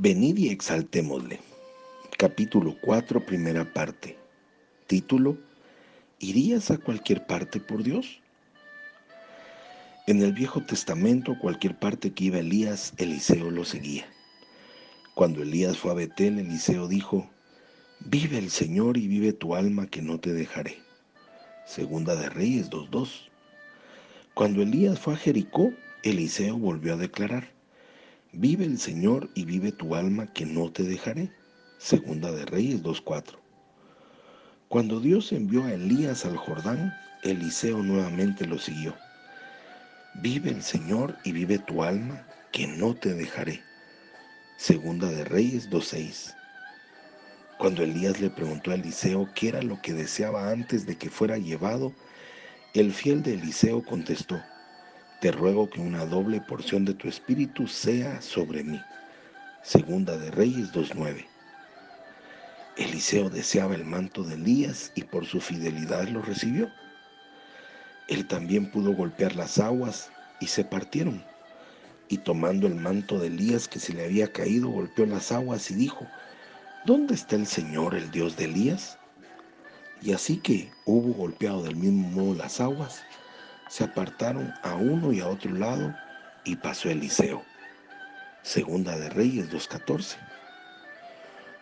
Venid y exaltémosle. Capítulo 4, primera parte. Título, ¿irías a cualquier parte por Dios? En el Viejo Testamento, cualquier parte que iba Elías, Eliseo lo seguía. Cuando Elías fue a Betel, Eliseo dijo, Vive el Señor y vive tu alma que no te dejaré. Segunda de Reyes 2.2. Cuando Elías fue a Jericó, Eliseo volvió a declarar, Vive el Señor y vive tu alma que no te dejaré. Segunda de Reyes 2.4. Cuando Dios envió a Elías al Jordán, Eliseo nuevamente lo siguió. Vive el Señor y vive tu alma que no te dejaré. Segunda de Reyes 2.6. Cuando Elías le preguntó a Eliseo qué era lo que deseaba antes de que fuera llevado, el fiel de Eliseo contestó, te ruego que una doble porción de tu espíritu sea sobre mí. Segunda de Reyes 2.9. Eliseo deseaba el manto de Elías y por su fidelidad lo recibió. Él también pudo golpear las aguas y se partieron. Y tomando el manto de Elías que se le había caído, golpeó las aguas y dijo, ¿Dónde está el Señor, el Dios de Elías? Y así que hubo golpeado del mismo modo las aguas, se apartaron a uno y a otro lado y pasó Eliseo. Segunda de Reyes 2.14.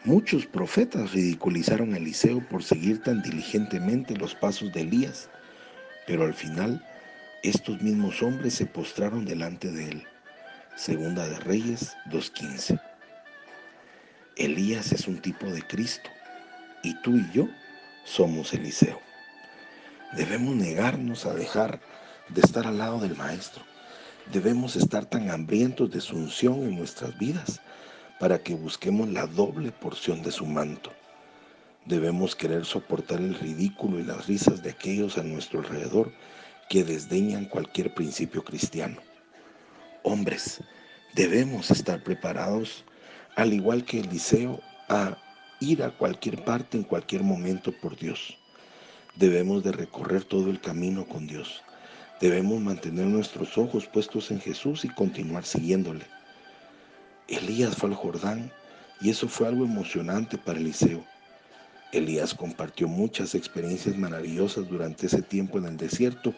Muchos profetas ridiculizaron a Eliseo por seguir tan diligentemente los pasos de Elías, pero al final estos mismos hombres se postraron delante de él. Segunda de Reyes 2.15. Elías es un tipo de Cristo y tú y yo somos Eliseo. Debemos negarnos a dejar de estar al lado del Maestro. Debemos estar tan hambrientos de su unción en nuestras vidas para que busquemos la doble porción de su manto. Debemos querer soportar el ridículo y las risas de aquellos a nuestro alrededor que desdeñan cualquier principio cristiano. Hombres, debemos estar preparados, al igual que Eliseo, a ir a cualquier parte en cualquier momento por Dios. Debemos de recorrer todo el camino con Dios. Debemos mantener nuestros ojos puestos en Jesús y continuar siguiéndole. Elías fue al Jordán y eso fue algo emocionante para Eliseo. Elías compartió muchas experiencias maravillosas durante ese tiempo en el desierto,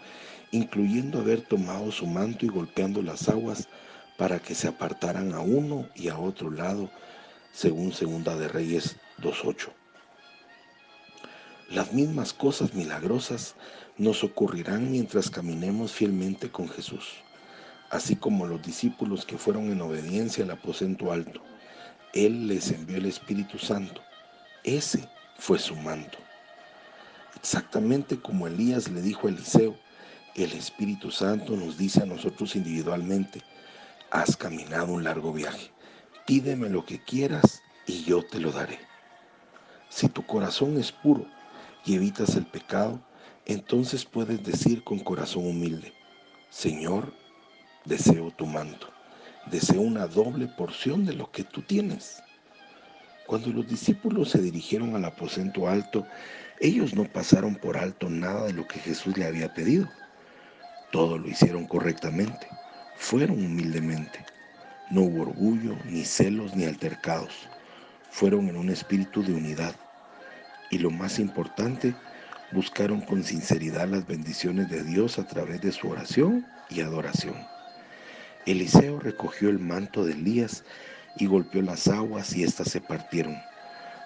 incluyendo haber tomado su manto y golpeando las aguas para que se apartaran a uno y a otro lado, según Segunda de Reyes 2.8. Las mismas cosas milagrosas nos ocurrirán mientras caminemos fielmente con Jesús, así como los discípulos que fueron en obediencia al aposento alto. Él les envió el Espíritu Santo. Ese fue su manto. Exactamente como Elías le dijo a Eliseo, el Espíritu Santo nos dice a nosotros individualmente, has caminado un largo viaje, pídeme lo que quieras y yo te lo daré. Si tu corazón es puro, y evitas el pecado, entonces puedes decir con corazón humilde, Señor, deseo tu manto, deseo una doble porción de lo que tú tienes. Cuando los discípulos se dirigieron al aposento alto, ellos no pasaron por alto nada de lo que Jesús le había pedido. Todo lo hicieron correctamente, fueron humildemente. No hubo orgullo, ni celos, ni altercados. Fueron en un espíritu de unidad y lo más importante, buscaron con sinceridad las bendiciones de Dios a través de su oración y adoración. Eliseo recogió el manto de Elías y golpeó las aguas y éstas se partieron.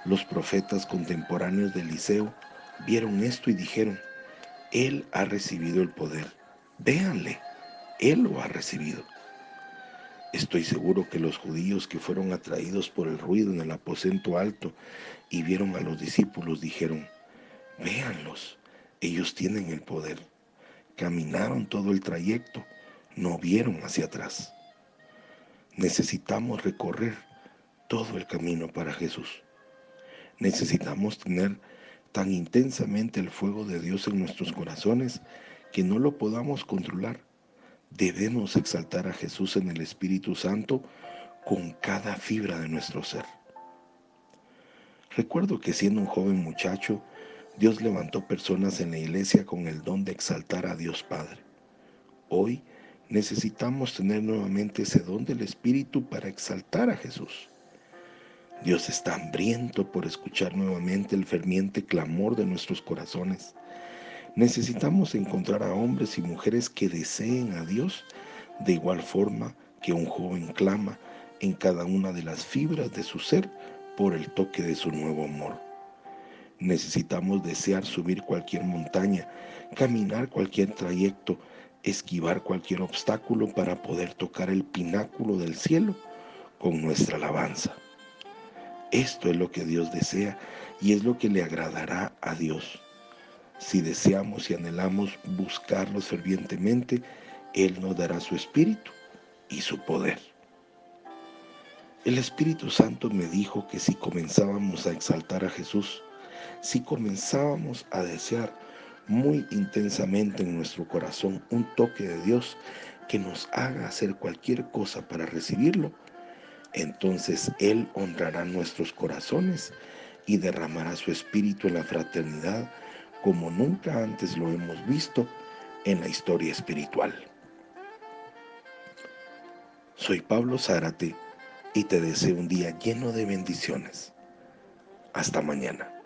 Los profetas contemporáneos de Eliseo vieron esto y dijeron, Él ha recibido el poder. Véanle, Él lo ha recibido. Estoy seguro que los judíos que fueron atraídos por el ruido en el aposento alto y vieron a los discípulos dijeron, véanlos, ellos tienen el poder. Caminaron todo el trayecto, no vieron hacia atrás. Necesitamos recorrer todo el camino para Jesús. Necesitamos tener tan intensamente el fuego de Dios en nuestros corazones que no lo podamos controlar debemos exaltar a Jesús en el Espíritu Santo con cada fibra de nuestro ser. Recuerdo que siendo un joven muchacho, Dios levantó personas en la iglesia con el don de exaltar a Dios Padre. Hoy necesitamos tener nuevamente ese don del Espíritu para exaltar a Jesús. Dios está hambriento por escuchar nuevamente el ferviente clamor de nuestros corazones. Necesitamos encontrar a hombres y mujeres que deseen a Dios de igual forma que un joven clama en cada una de las fibras de su ser por el toque de su nuevo amor. Necesitamos desear subir cualquier montaña, caminar cualquier trayecto, esquivar cualquier obstáculo para poder tocar el pináculo del cielo con nuestra alabanza. Esto es lo que Dios desea y es lo que le agradará a Dios. Si deseamos y anhelamos buscarlo fervientemente, Él nos dará su espíritu y su poder. El Espíritu Santo me dijo que si comenzábamos a exaltar a Jesús, si comenzábamos a desear muy intensamente en nuestro corazón un toque de Dios que nos haga hacer cualquier cosa para recibirlo, entonces Él honrará nuestros corazones y derramará su espíritu en la fraternidad como nunca antes lo hemos visto en la historia espiritual. Soy Pablo Zárate y te deseo un día lleno de bendiciones. Hasta mañana.